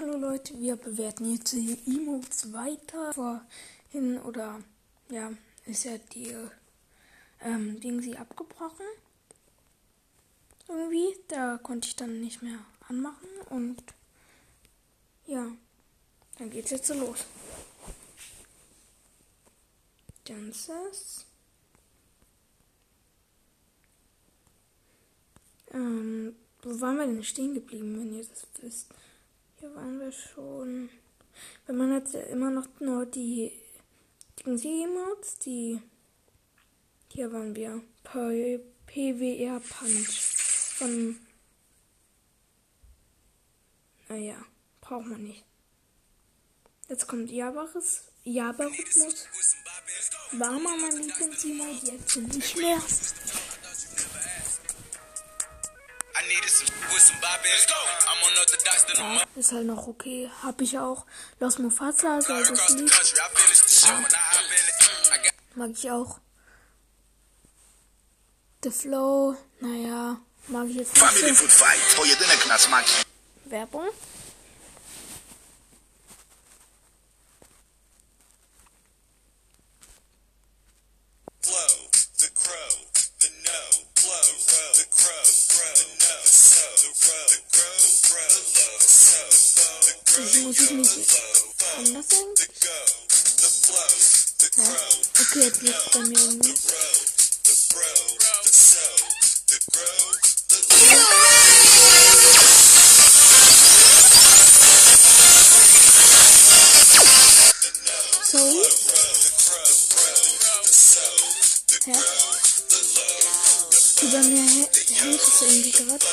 Hallo Leute, wir bewerten jetzt die Emotes weiter. Vorhin oder ja, ist ja die ähm, Ding sie abgebrochen. Irgendwie, da konnte ich dann nicht mehr anmachen und ja, dann geht's jetzt so los. Dances. Ähm, wo waren wir denn stehen geblieben, wenn ihr das wisst? Hier waren wir schon. Weil man hat ja immer noch nur die Ding-Emotes, die. Hier waren wir. PWR Punch. Von. Naja, braucht man nicht. Jetzt kommt Jabaris. Jabarhythmus. War mal mein Lieblings-Emote, jetzt nicht mehr. Ist halt noch okay. Hab ich auch. Los Mufasa, sehr das Lied. Ja. Mag ich auch. The Flow, naja, mag ich jetzt nicht. Family Food Fight, pojedynek na smaki. Werbung. Geht's bei mir irgendwie. row, the bro, the so, the grow, the Sorry. Hä? Die bei mir hä- hängt es irgendwie gerade.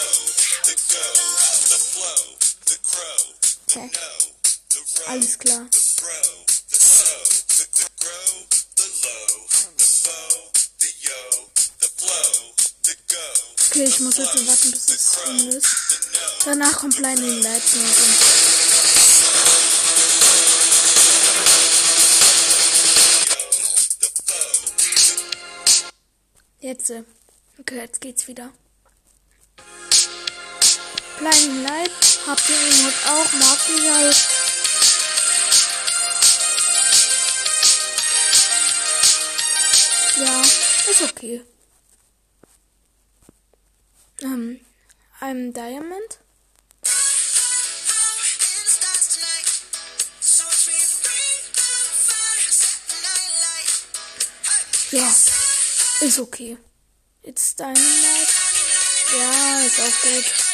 Hä? Alles klar. Okay, ich muss jetzt warten, bis es drin ist. Danach kommt Blinding Lights. Jetzt. äh, Okay, jetzt geht's wieder. Blinding Light. Habt ihr Emote auch? Mag ich halt. Ja, ist okay. Ähm, I'm Diamond. Ja, ist okay. It's Dynamite. Ja, ist auch gut.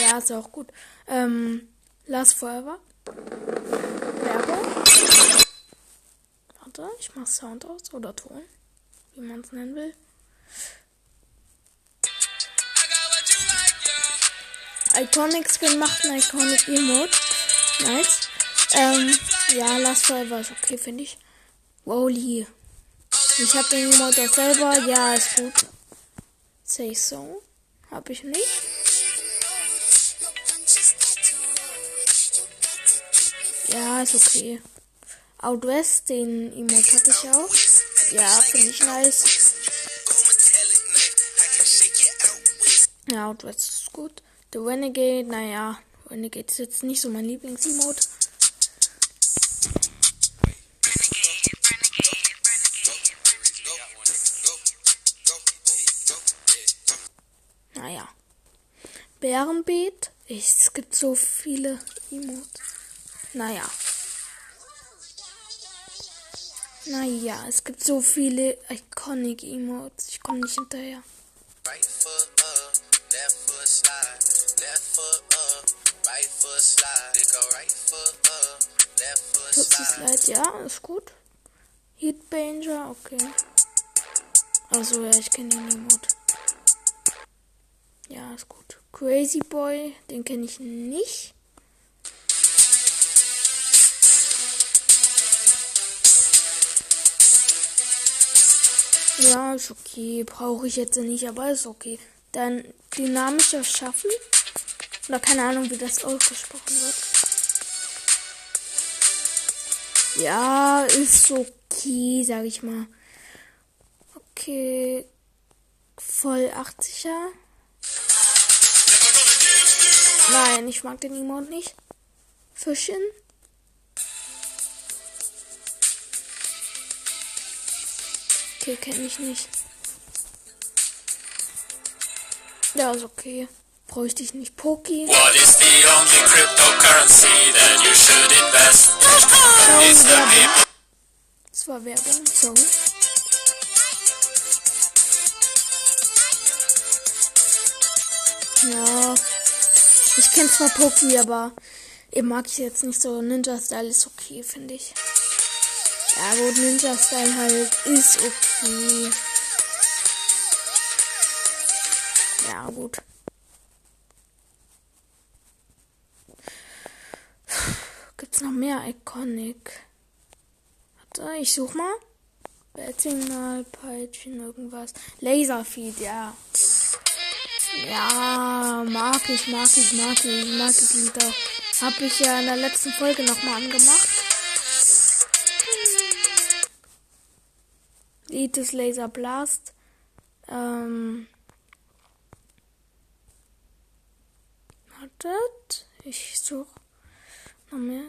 Ja, ist auch gut. Ähm, Last Forever. Werbung. Warte, ich mach Sound aus oder Ton. Wie man es nennen will. Iconic Skin macht ein Iconic Emote. Nice. Ähm, ja, Last Forever ist okay, finde ich. Wowly. Ich habe den Emote auch selber. Ja, ist gut. Say so. Hab ich nicht. Ja, ist okay. Out West, den Emote hatte ich auch. Ja, finde ich nice. Ja, Out West ist gut. The Renegade, naja, Renegade ist jetzt nicht so mein Lieblings-Emote. Naja. Bärenbeet. Es gibt so viele Emotes. Naja. Naja, es gibt so viele iconic Emotes. Ich komme nicht hinterher. Right foot up, left foot slide, left foot up, right foot slide, they go right foot up, left foot Tootsie slide. Slide, ja, ist gut. Heatbanger, okay. Also ja, ich kenne den Emote. Ja, ist gut. Crazy Boy, den kenne ich nicht. Ja, ist okay. Brauche ich jetzt nicht, aber ist okay. Dann dynamischer Schaffen. Oder keine Ahnung, wie das ausgesprochen wird. Ja, ist okay, sag ich mal. Okay. Voll 80er. Nein, ich mag den Emote nicht. Fischen. Okay, kenne ich nicht. Ja, ist okay. Bräuchte ich nicht. Poki. What is the only cryptocurrency that you should invest? Sorry, It's Werbung. Das war Werbung. Sorry. Ja. Ich kenne zwar Poki, aber eben mag ich jetzt nicht so. Ninja Style ist okay, finde ich. Ja gut, Ninja Style halt ist okay. Ja gut. Gibt's noch mehr Iconic? Warte, ich such mal. Bettingal, Peitschen, irgendwas. Laserfeed, ja. Ja, mag ich, mag ich, mag ich, mag ich Lied auch. Hab ich ja in der letzten Folge nochmal angemacht. Ist Laser Blast. Ähm. Wartet. Ich such noch mehr.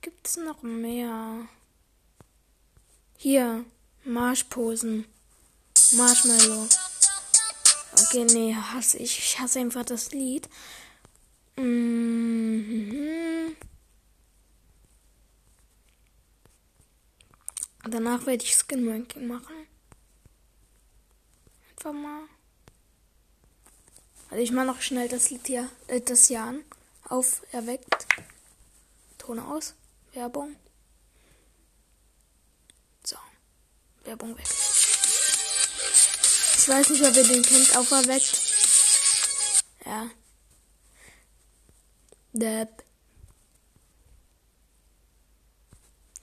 Gibt's noch mehr? Hier. Marschposen. Marshmallow. Okay, nee, hasse ich. Ich hasse einfach das Lied. Mhm. Danach werde ich Skin Ranking machen. Einfach mal. Also ich mache noch schnell das Lied hier, äh, das Jahr an. Auf, erweckt. Ton aus. Werbung. So. Werbung weg. Ich weiß nicht, ob ihr den kennt, auferweckt. Ja. Depp.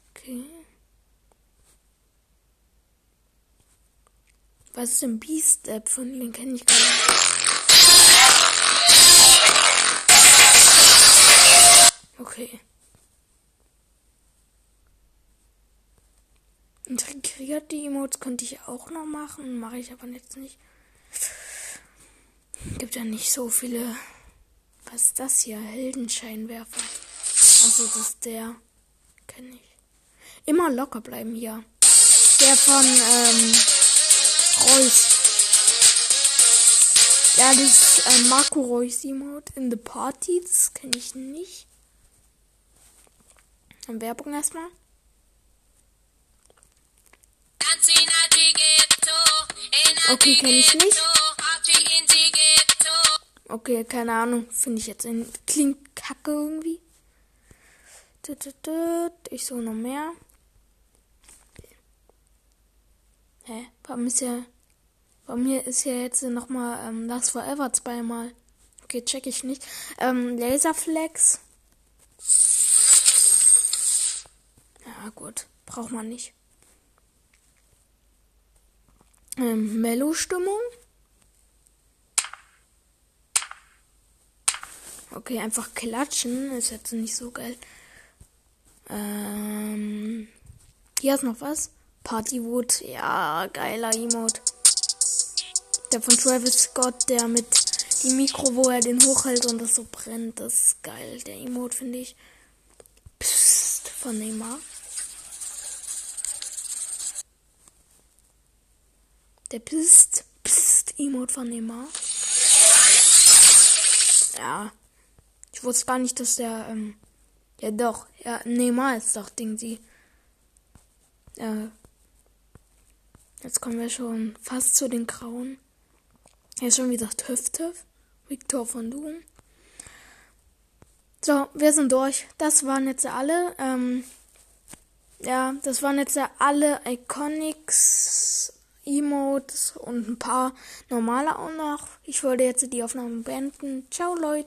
Okay. Was ist denn Beast Depp? Von den kenne ich gar nicht. Okay. Integriert die Emotes könnte ich auch noch machen, mache ich aber jetzt nicht. Gibt ja nicht so viele. Was ist das hier? Heldenscheinwerfer. Also das ist der. Kenne ich. Immer locker bleiben hier. Der von ähm, Reus. Ja, das ist äh, Marco Reus Emote in the Party. Das kenne ich nicht. Dann Werbung erstmal. Okay, kenne ich nicht. Okay, keine Ahnung. Finde ich jetzt in, klingt kacke irgendwie. Ich suche noch mehr. Hä? Warum ist ja. Warum hier ist ja jetzt nochmal ähm, Last Forever zweimal? Okay, check ich nicht. Ähm, Laserflex. Ja, gut. Braucht man nicht. Ähm, Mellow-Stimmung. Okay, einfach klatschen ist jetzt nicht so geil. Ähm, hier ist noch was. Partywood, ja, geiler Emote. Der von Travis Scott, der mit dem Mikro, wo er den hochhält und das so brennt, das ist geil. Der Emote finde ich. Psst, von Neymar. Der Psst, Psst, Emote von Neymar. Ja. Ich wusste gar nicht, dass der, ähm, ja doch, ja, Neymar ist doch Ding, sie. Äh, jetzt kommen wir schon fast zu den Grauen. Er ist schon wieder Töff. Victor von Doom. So, wir sind durch. Das waren jetzt alle. Ähm, ja, das waren jetzt alle Iconics, Emotes und ein paar normale auch noch. Ich wollte jetzt die Aufnahme beenden. Ciao, Leute.